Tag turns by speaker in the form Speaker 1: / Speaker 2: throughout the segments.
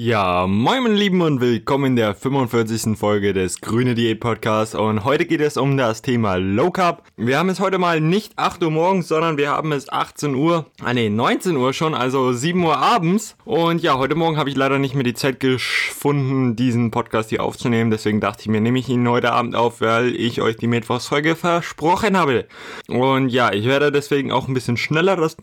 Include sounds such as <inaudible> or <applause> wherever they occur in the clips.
Speaker 1: Ja, moin meine Lieben und willkommen in der 45. Folge des Grüne Diät Podcasts und heute geht es um das Thema Low Carb. Wir haben es heute mal nicht 8 Uhr morgens, sondern wir haben es 18 Uhr, ah ne, 19 Uhr schon, also 7 Uhr abends und ja, heute Morgen habe ich leider nicht mehr die Zeit gefunden, diesen Podcast hier aufzunehmen, deswegen dachte ich mir, nehme ich ihn heute Abend auf, weil ich euch die Mittwochsfolge versprochen habe. Und ja, ich werde deswegen auch ein bisschen schneller das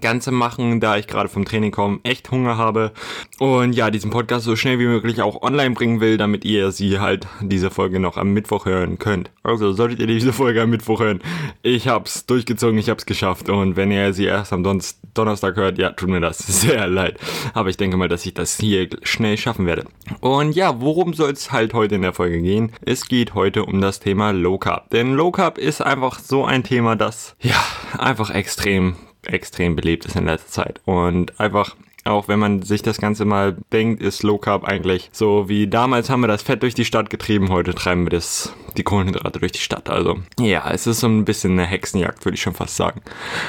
Speaker 1: Ganze machen, da ich gerade vom Training komme, echt Hunger habe und ja, diesen Podcast so schnell wie möglich auch online bringen will, damit ihr sie halt diese Folge noch am Mittwoch hören könnt. Also solltet ihr diese Folge am Mittwoch hören, ich hab's durchgezogen, ich hab's geschafft und wenn ihr sie erst am Don Donnerstag hört, ja, tut mir das <laughs> sehr leid. Aber ich denke mal, dass ich das hier schnell schaffen werde. Und ja, worum soll es halt heute in der Folge gehen? Es geht heute um das Thema Low Carb. Denn Low Carb ist einfach so ein Thema, das ja einfach extrem extrem belebt ist in letzter Zeit. Und einfach auch wenn man sich das Ganze mal denkt, ist Low Carb eigentlich so wie damals haben wir das Fett durch die Stadt getrieben, heute treiben wir das, die Kohlenhydrate durch die Stadt. Also ja, es ist so ein bisschen eine Hexenjagd, würde ich schon fast sagen.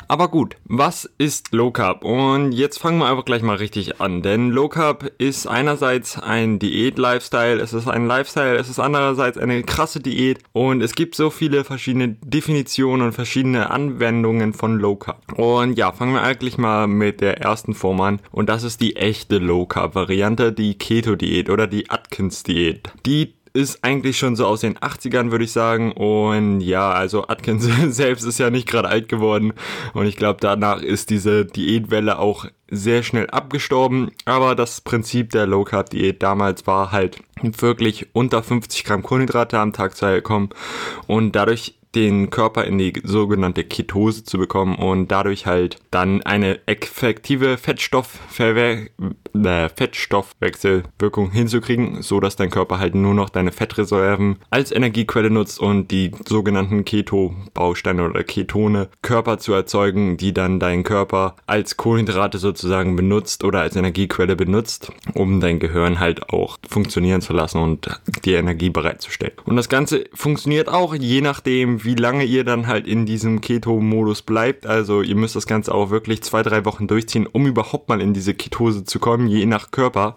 Speaker 1: Aber gut, was ist Low Carb? Und jetzt fangen wir einfach gleich mal richtig an, denn Low Carb ist einerseits ein Diät-Lifestyle, es ist ein Lifestyle, es ist andererseits eine krasse Diät und es gibt so viele verschiedene Definitionen und verschiedene Anwendungen von Low Carb. Und ja, fangen wir eigentlich mal mit der ersten Form an. Und und das ist die echte Low Carb Variante, die Keto Diät oder die Atkins Diät. Die ist eigentlich schon so aus den 80ern, würde ich sagen. Und ja, also Atkins <laughs> selbst ist ja nicht gerade alt geworden. Und ich glaube, danach ist diese Diätwelle auch sehr schnell abgestorben. Aber das Prinzip der Low Carb Diät damals war halt wirklich unter 50 Gramm Kohlenhydrate am Tag zu kommen. Und dadurch den Körper in die sogenannte Ketose zu bekommen und dadurch halt dann eine effektive Fettstoffverwer äh, Fettstoffwechselwirkung hinzukriegen, so dass dein Körper halt nur noch deine Fettreserven als Energiequelle nutzt und die sogenannten Keto-Bausteine oder Ketone Körper zu erzeugen, die dann dein Körper als Kohlenhydrate sozusagen benutzt oder als Energiequelle benutzt, um dein Gehirn halt auch funktionieren zu lassen und die Energie bereitzustellen. Und das Ganze funktioniert auch je nachdem, wie lange ihr dann halt in diesem Keto-Modus bleibt. Also ihr müsst das Ganze auch wirklich zwei, drei Wochen durchziehen, um überhaupt mal in diese Ketose zu kommen, je nach Körper.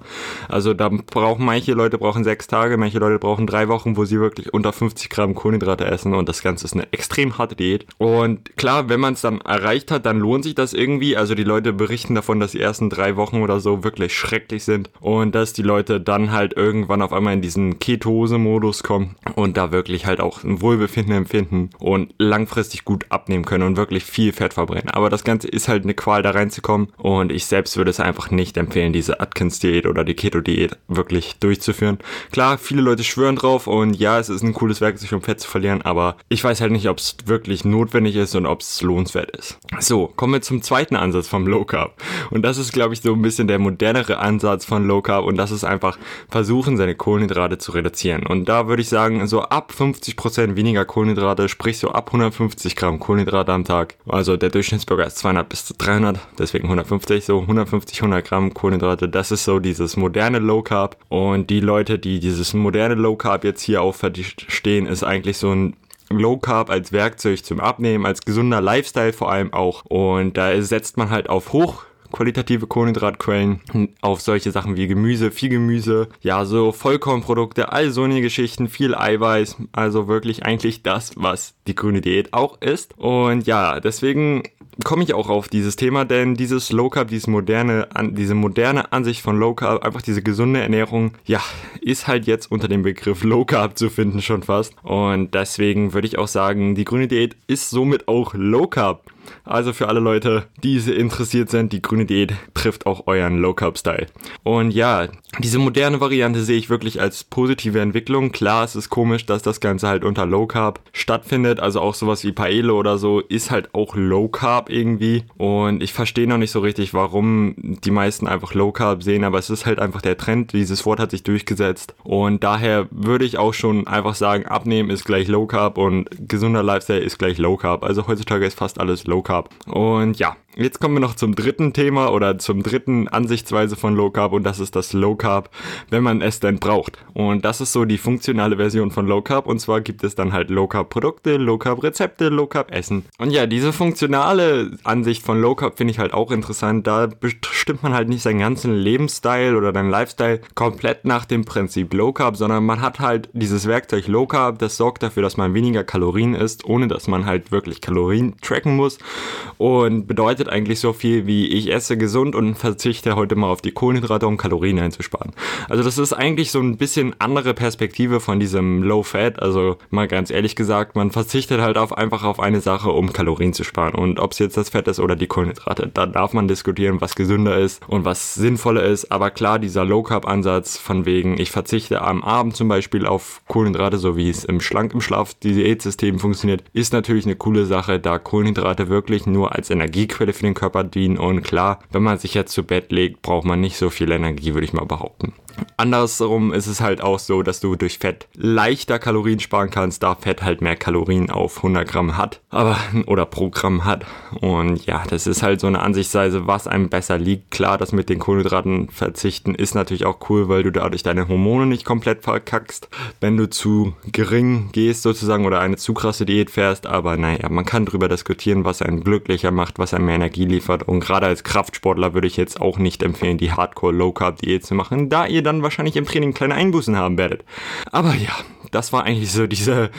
Speaker 1: Also da brauchen manche Leute brauchen sechs Tage, manche Leute brauchen drei Wochen, wo sie wirklich unter 50 Gramm Kohlenhydrate essen und das Ganze ist eine extrem harte Diät. Und klar, wenn man es dann erreicht hat, dann lohnt sich das irgendwie. Also die Leute berichten davon, dass die ersten drei Wochen oder so wirklich schrecklich sind und dass die Leute dann halt irgendwann auf einmal in diesen Ketose-Modus kommen und da wirklich halt auch ein Wohlbefinden empfinden halten und langfristig gut abnehmen können und wirklich viel Fett verbrennen. Aber das Ganze ist halt eine Qual, da reinzukommen und ich selbst würde es einfach nicht empfehlen, diese Atkins-Diät oder die Keto-Diät wirklich durchzuführen. Klar, viele Leute schwören drauf und ja, es ist ein cooles Werkzeug, um Fett zu verlieren, aber ich weiß halt nicht, ob es wirklich notwendig ist und ob es lohnenswert ist. So, kommen wir zum zweiten Ansatz vom Low Carb. Und das ist, glaube ich, so ein bisschen der modernere Ansatz von Low Carb und das ist einfach versuchen, seine Kohlenhydrate zu reduzieren. Und da würde ich sagen, so ab 50% weniger Kohlenhydrate sprich so ab 150 Gramm Kohlenhydrate am Tag. Also der Durchschnittsbürger ist 200 bis 300, deswegen 150, so 150, 100 Gramm Kohlenhydrate. Das ist so dieses moderne Low Carb. Und die Leute, die dieses moderne Low Carb jetzt hier auch verstehen, ist eigentlich so ein Low Carb als Werkzeug zum Abnehmen, als gesunder Lifestyle vor allem auch. Und da setzt man halt auf hoch qualitative Kohlenhydratquellen auf solche Sachen wie Gemüse, viel Gemüse, ja, so Vollkornprodukte, all so eine Geschichten, viel Eiweiß, also wirklich eigentlich das, was die grüne Diät auch ist. Und ja, deswegen komme ich auch auf dieses Thema, denn dieses Low Carb, dieses moderne, diese moderne Ansicht von Low Carb, einfach diese gesunde Ernährung, ja, ist halt jetzt unter dem Begriff Low Carb zu finden schon fast. Und deswegen würde ich auch sagen, die grüne Diät ist somit auch Low Carb. Also für alle Leute, die interessiert sind, die grüne Diät trifft auch euren Low Carb Style. Und ja, diese moderne Variante sehe ich wirklich als positive Entwicklung. Klar, es ist komisch, dass das Ganze halt unter Low Carb stattfindet. Also auch sowas wie Paella oder so ist halt auch Low Carb irgendwie. Und ich verstehe noch nicht so richtig, warum die meisten einfach Low Carb sehen, aber es ist halt einfach der Trend. Dieses Wort hat sich durchgesetzt. Und daher würde ich auch schon einfach sagen, abnehmen ist gleich Low Carb und gesunder Lifestyle ist gleich Low Carb. Also heutzutage ist fast alles Low Carb. Und ja, jetzt kommen wir noch zum dritten Thema oder zum dritten Ansichtsweise von Low Carb und das ist das Low Carb, wenn man es denn braucht. Und das ist so die funktionale Version von Low Carb und zwar gibt es dann halt Low Carb Produkte, Low Carb Rezepte, Low Carb Essen. Und ja, diese funktionale Ansicht von Low Carb finde ich halt auch interessant. Da bestimmt man halt nicht seinen ganzen Lebensstil oder deinen Lifestyle komplett nach dem Prinzip Low Carb, sondern man hat halt dieses Werkzeug Low Carb, das sorgt dafür, dass man weniger Kalorien isst, ohne dass man halt wirklich Kalorien tracken muss und bedeutet eigentlich so viel wie ich esse gesund und verzichte heute mal auf die Kohlenhydrate, um Kalorien einzusparen. Also das ist eigentlich so ein bisschen andere Perspektive von diesem Low Fat. Also mal ganz ehrlich gesagt, man verzichtet halt auf einfach auf eine Sache, um Kalorien zu sparen. Und ob es jetzt das Fett ist oder die Kohlenhydrate, da darf man diskutieren, was gesünder ist und was sinnvoller ist. Aber klar, dieser Low Carb Ansatz von wegen, ich verzichte am Abend zum Beispiel auf Kohlenhydrate, so wie es im Schlank im Schlaf Diätsystem funktioniert, ist natürlich eine coole Sache, da Kohlenhydrate wirklich nur als Energiequelle für den Körper dienen. Und klar, wenn man sich jetzt zu Bett legt, braucht man nicht so viel Energie, würde ich mal behaupten. Andersrum ist es halt auch so, dass du durch Fett leichter Kalorien sparen kannst, da Fett halt mehr Kalorien auf 100 Gramm hat, aber oder pro Gramm hat. Und ja, das ist halt so eine Ansichtsweise, was einem besser liegt. Klar, das mit den Kohlenhydraten verzichten ist natürlich auch cool, weil du dadurch deine Hormone nicht komplett verkackst, wenn du zu gering gehst sozusagen oder eine zu krasse Diät fährst. Aber naja, man kann drüber diskutieren, was einen glücklicher macht, was einem mehr Energie liefert. Und gerade als Kraftsportler würde ich jetzt auch nicht empfehlen, die Hardcore Low Carb Diät zu machen, da ihr dann wahrscheinlich im Training kleine Einbußen haben werdet. Aber ja, das war eigentlich so diese,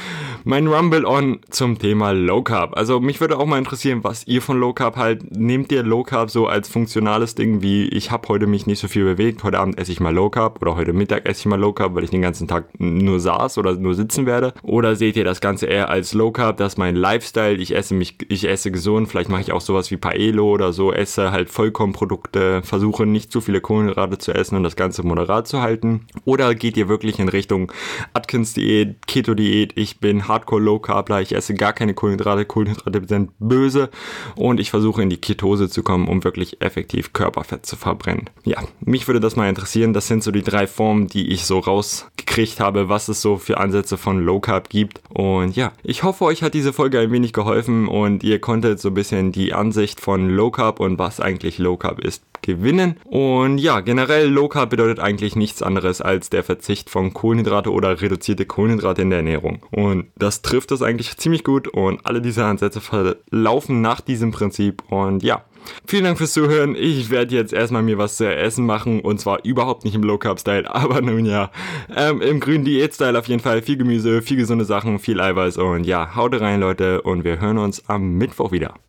Speaker 1: mein Rumble on zum Thema Low Carb. Also mich würde auch mal interessieren, was ihr von Low Carb halt, nehmt ihr Low Carb so als funktionales Ding, wie ich habe heute mich nicht so viel bewegt, heute Abend esse ich mal Low Carb oder heute Mittag esse ich mal Low Carb, weil ich den ganzen Tag nur saß oder nur sitzen werde. Oder seht ihr das Ganze eher als Low Carb, das ist mein Lifestyle, ich esse mich, ich esse gesund, vielleicht mache ich auch sowas wie Paelo oder so, esse halt Vollkornprodukte, versuche nicht zu viele Kohlenhydrate zu essen und das Ganze moderat zu halten. Oder geht ihr wirklich in Richtung Atkins Diät, Keto-Diät, ich bin Hardcore Low Carbler, ich esse gar keine Kohlenhydrate, Kohlenhydrate sind böse und ich versuche in die Ketose zu kommen, um wirklich effektiv Körperfett zu verbrennen. Ja, mich würde das mal interessieren, das sind so die drei Formen, die ich so rausgekriegt habe, was es so für Ansätze von Low Carb gibt und ja, ich hoffe, euch hat diese Folge ein wenig geholfen und ihr konntet so ein bisschen die Ansicht von Low Carb und was eigentlich Low Carb ist gewinnen. Und ja, generell Low Carb bedeutet eigentlich nichts anderes als der Verzicht von Kohlenhydrate oder reduzierte Kohlenhydrate in der Ernährung. Und das trifft das eigentlich ziemlich gut und alle diese Ansätze verlaufen nach diesem Prinzip. Und ja, Vielen Dank fürs Zuhören. Ich werde jetzt erstmal mir was zu essen machen und zwar überhaupt nicht im Low Carb Style, <laughs> aber nun ja, ähm, im grünen Diät Style auf jeden Fall. Viel Gemüse, viel gesunde Sachen, viel Eiweiß und ja, haut rein Leute und wir hören uns am Mittwoch wieder.